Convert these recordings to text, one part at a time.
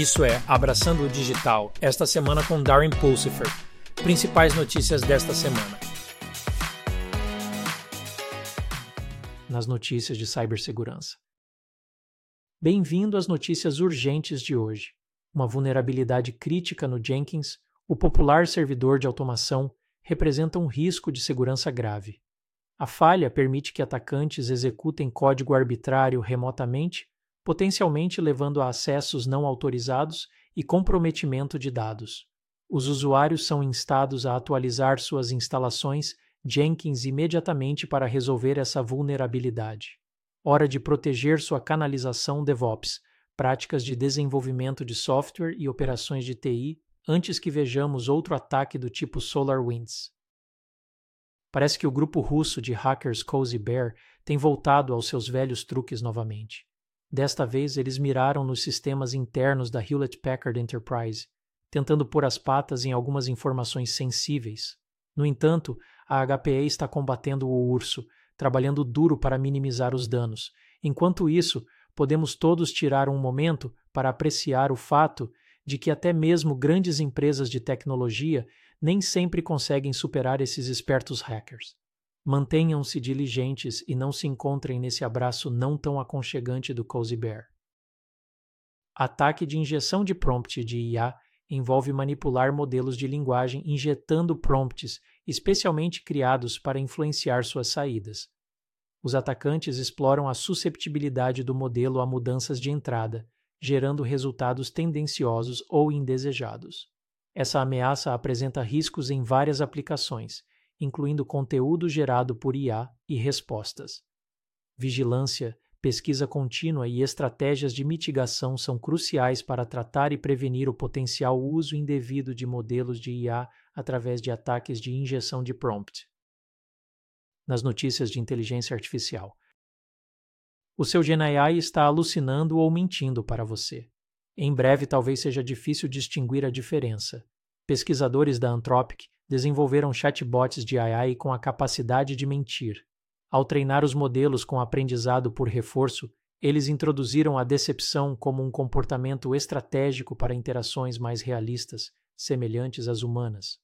Isso é Abraçando o Digital, esta semana com Darren Pulsifer. Principais notícias desta semana. Nas notícias de cibersegurança. Bem-vindo às notícias urgentes de hoje. Uma vulnerabilidade crítica no Jenkins, o popular servidor de automação, representa um risco de segurança grave. A falha permite que atacantes executem código arbitrário remotamente, potencialmente levando a acessos não autorizados e comprometimento de dados. Os usuários são instados a atualizar suas instalações Jenkins imediatamente para resolver essa vulnerabilidade. Hora de proteger sua canalização DevOps, práticas de desenvolvimento de software e operações de TI antes que vejamos outro ataque do tipo SolarWinds. Parece que o grupo russo de hackers Cozy Bear tem voltado aos seus velhos truques novamente. Desta vez, eles miraram nos sistemas internos da Hewlett Packard Enterprise, tentando pôr as patas em algumas informações sensíveis. No entanto, a HPE está combatendo o urso, trabalhando duro para minimizar os danos. Enquanto isso, podemos todos tirar um momento para apreciar o fato de que até mesmo grandes empresas de tecnologia nem sempre conseguem superar esses espertos hackers. Mantenham-se diligentes e não se encontrem nesse abraço não tão aconchegante do Cozy Bear. Ataque de injeção de prompt de IA envolve manipular modelos de linguagem injetando prompts especialmente criados para influenciar suas saídas. Os atacantes exploram a susceptibilidade do modelo a mudanças de entrada, gerando resultados tendenciosos ou indesejados. Essa ameaça apresenta riscos em várias aplicações, incluindo conteúdo gerado por IA e respostas. Vigilância, pesquisa contínua e estratégias de mitigação são cruciais para tratar e prevenir o potencial uso indevido de modelos de IA através de ataques de injeção de prompt. Nas notícias de inteligência artificial. O seu GenAI está alucinando ou mentindo para você. Em breve, talvez seja difícil distinguir a diferença. Pesquisadores da Anthropic desenvolveram chatbots de AI com a capacidade de mentir. Ao treinar os modelos com aprendizado por reforço, eles introduziram a decepção como um comportamento estratégico para interações mais realistas, semelhantes às humanas.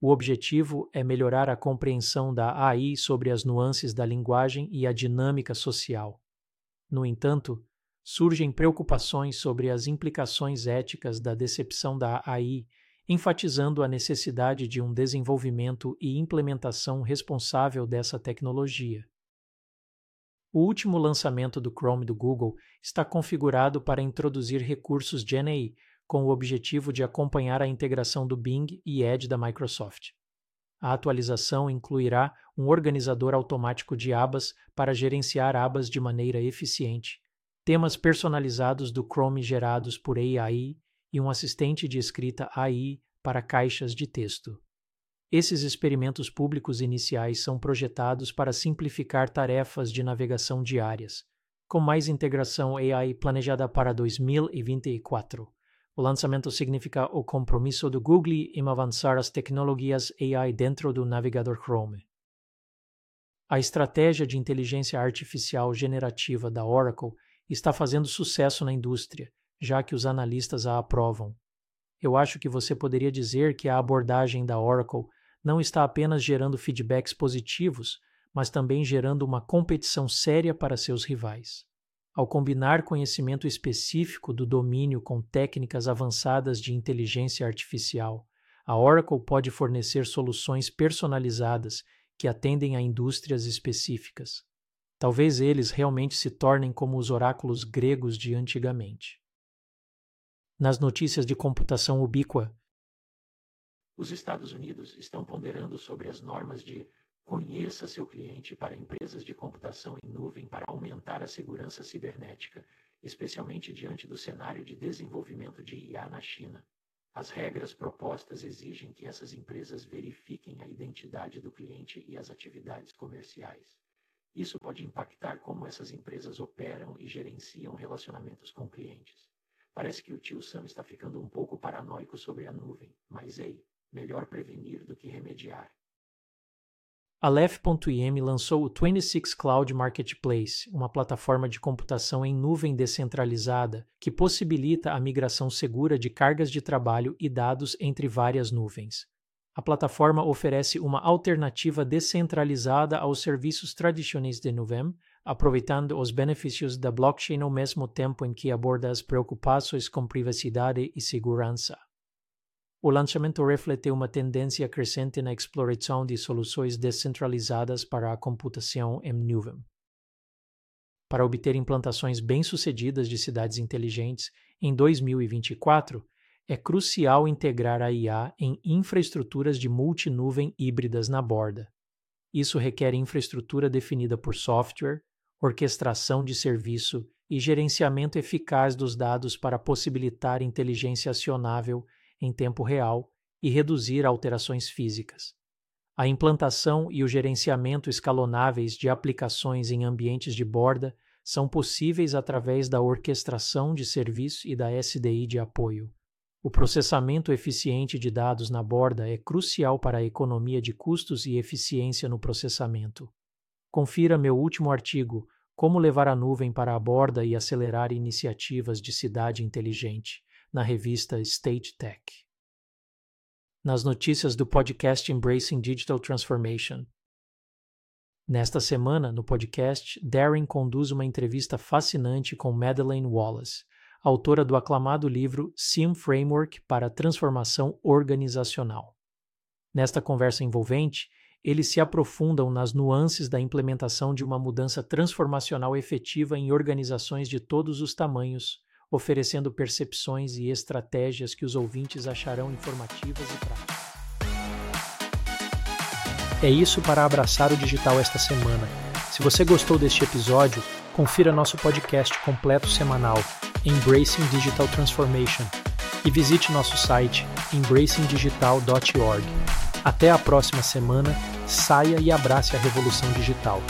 O objetivo é melhorar a compreensão da AI sobre as nuances da linguagem e a dinâmica social. No entanto, surgem preocupações sobre as implicações éticas da decepção da AI enfatizando a necessidade de um desenvolvimento e implementação responsável dessa tecnologia. O último lançamento do Chrome do Google está configurado para introduzir recursos GenAI com o objetivo de acompanhar a integração do Bing e Edge da Microsoft. A atualização incluirá um organizador automático de abas para gerenciar abas de maneira eficiente, temas personalizados do Chrome gerados por AI e um assistente de escrita AI para caixas de texto. Esses experimentos públicos iniciais são projetados para simplificar tarefas de navegação diárias, com mais integração AI planejada para 2024. O lançamento significa o compromisso do Google em avançar as tecnologias AI dentro do navegador Chrome. A estratégia de inteligência artificial generativa da Oracle está fazendo sucesso na indústria já que os analistas a aprovam. Eu acho que você poderia dizer que a abordagem da Oracle não está apenas gerando feedbacks positivos, mas também gerando uma competição séria para seus rivais. Ao combinar conhecimento específico do domínio com técnicas avançadas de inteligência artificial, a Oracle pode fornecer soluções personalizadas que atendem a indústrias específicas. Talvez eles realmente se tornem como os oráculos gregos de antigamente nas notícias de computação ubíqua. Os Estados Unidos estão ponderando sobre as normas de conheça seu cliente para empresas de computação em nuvem para aumentar a segurança cibernética, especialmente diante do cenário de desenvolvimento de IA na China. As regras propostas exigem que essas empresas verifiquem a identidade do cliente e as atividades comerciais. Isso pode impactar como essas empresas operam e gerenciam relacionamentos com clientes. Parece que o tio Sam está ficando um pouco paranoico sobre a nuvem, mas ei, melhor prevenir do que remediar. Aleph.im lançou o 26 Cloud Marketplace, uma plataforma de computação em nuvem descentralizada que possibilita a migração segura de cargas de trabalho e dados entre várias nuvens. A plataforma oferece uma alternativa descentralizada aos serviços tradicionais de nuvem, aproveitando os benefícios da blockchain ao mesmo tempo em que aborda as preocupações com privacidade e segurança. O lançamento refleteu uma tendência crescente na exploração de soluções descentralizadas para a computação em nuvem. Para obter implantações bem-sucedidas de cidades inteligentes em 2024, é crucial integrar a IA em infraestruturas de multinuvem híbridas na borda. Isso requer infraestrutura definida por software, orquestração de serviço e gerenciamento eficaz dos dados para possibilitar inteligência acionável em tempo real e reduzir alterações físicas. A implantação e o gerenciamento escalonáveis de aplicações em ambientes de borda são possíveis através da orquestração de serviço e da SDI de apoio. O processamento eficiente de dados na borda é crucial para a economia de custos e eficiência no processamento. Confira meu último artigo, Como levar a nuvem para a borda e acelerar iniciativas de cidade inteligente na revista State Tech. Nas notícias do podcast Embracing Digital Transformation. Nesta semana, no podcast, Darren conduz uma entrevista fascinante com Madeleine Wallace, autora do aclamado livro SIM Framework para a Transformação Organizacional. Nesta conversa envolvente, eles se aprofundam nas nuances da implementação de uma mudança transformacional efetiva em organizações de todos os tamanhos, oferecendo percepções e estratégias que os ouvintes acharão informativas e práticas. É isso para abraçar o digital esta semana. Se você gostou deste episódio, confira nosso podcast completo semanal, Embracing Digital Transformation, e visite nosso site embracingdigital.org. Até a próxima semana, saia e abrace a revolução digital.